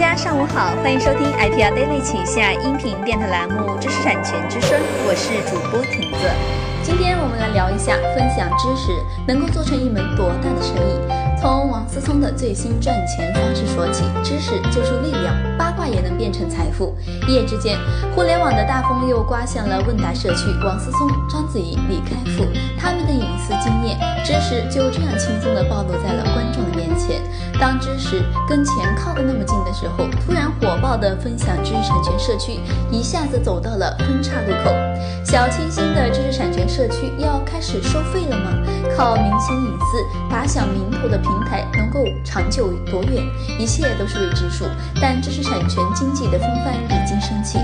大家上午好，欢迎收听 IPR Daily 旗下音频电台栏目《知识产权之声》，我是主播婷子。今天我们来聊一下，分享知识能够做成一门多大的生意。从王思聪的最新赚钱方式说起，知识就是力量，八卦也能变成财富。一夜之间，互联网的大风又刮向了问答社区，王思聪、章子怡、李开复他们的隐私经验、知识就这样轻松地暴露在了观众的面前。当知识跟钱靠得那么近的时候，突然火爆的分享知识产权社区一下子走到了分岔路口。小清新的知识产权社区要开始收费了吗？靠明星隐私打响名头的平台能够长久多远？一切都是未知数。但知识产权经济的风帆已经升起。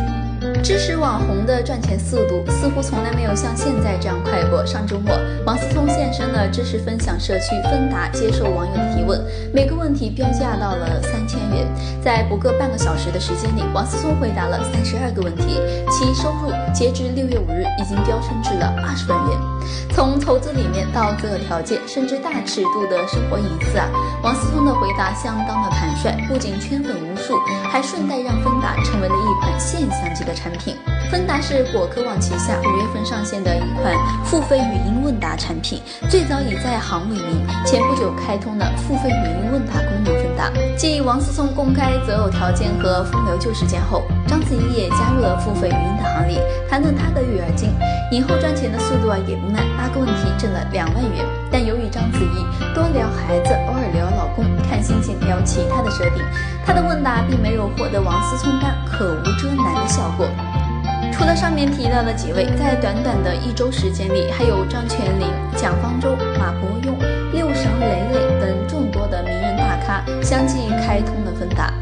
知识网红的赚钱速度似乎从来没有像现在这样快过。上周末，王思聪现身了知识分享社区芬达，接受网友的提问，每个问题标价到了三千元。在不过半个小时的时间里，王思聪回答了三十二个问题，其收入截至六月五日已经飙升至了二十万元。从投资理念到择偶条件，甚至大尺度的生活隐私啊，王思聪的回答相当的坦率，不仅圈粉无数，还顺带让芬达成为了一款现象级的产品。芬达是果壳网旗下五月份上线的一款付费语音问答产品，最早以在行为名，前不久开通了付费语音问答功能。芬达继王思聪公开择偶条件和风流旧事件后，章子怡也加入了付费语音的行列，谈论她的育儿经。影后赚钱的速度啊也不慢，八个问题挣了两万元。但由于章子怡多聊孩子，聊其他的设定，他的问答并没有获得王思聪般可无遮拦的效果。除了上面提到的几位，在短短的一周时间里，还有张泉灵、蒋方舟、马伯庸、六神磊磊等众多的名人大咖相继开通了芬达。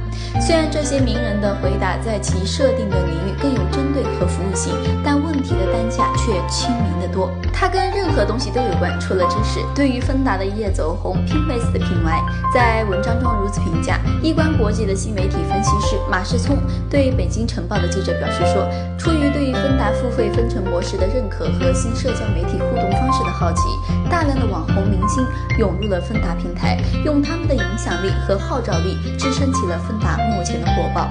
虽然这些名人的回答在其设定的领域更有针对和服务性，但问题的单价却亲民得多。它跟任何东西都有关，除了知识。对于芬达的一夜走红 p i n f a c e 的品牌在文章中如此评价。易观国际的新媒体分析师马世聪对北京晨报的记者表示说：“出于对于芬达付费分成模式的认可和新社交媒体互动方式的好奇，大量的网红明星涌入了芬达平台，用他们的影响力和号召力支撑起了芬达。”目前的火爆，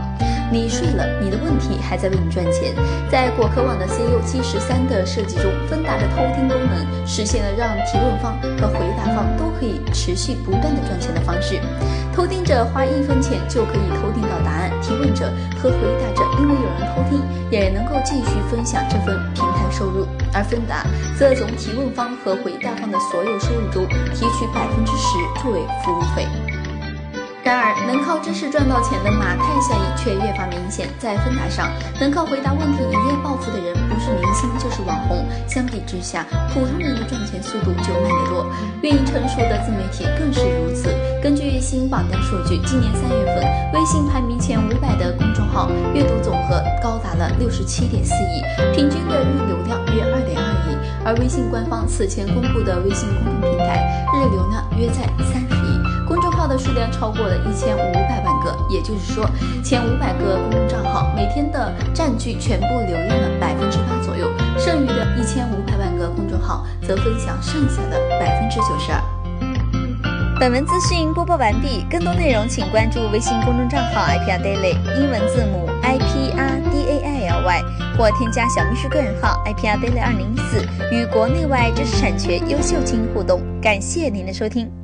你睡了，你的问题还在为你赚钱。在果壳网的 CU 七十三的设计中，芬达的偷听功能实现了让提问方和回答方都可以持续不断的赚钱的方式。偷听者花一分钱就可以偷听到答案，提问者和回答者因为有人偷听，也能够继续分享这份平台收入。而芬达则从提问方和回答方的所有收入中提取百分之十作为服务费。然而，能靠知识赚到钱的马太效应却越发明显。在芬达上，能靠回答问题一夜暴富的人，不是明星就是网红。相比之下，普通人的赚钱速度就慢得多。运营成熟的自媒体更是如此。根据新榜单数据，今年三月份，微信排名前五百的公众号阅读总和高达了六十七点四亿，平均的日流量约二点二亿。而微信官方此前公布的微信公众平台日流量约在。量超过了一千五百万个，也就是说，前五百个公众账号每天的占据全部流量的百分之八左右，剩余的一千五百万个公众号则分享剩下的百分之九十二。本文资讯播报完毕，更多内容请关注微信公众账号 IPR Daily 英文字母 IPR D A I L Y 或添加小秘书个人号 IPR Daily 二零一四，与国内外知识产权优秀精英互动。感谢您的收听。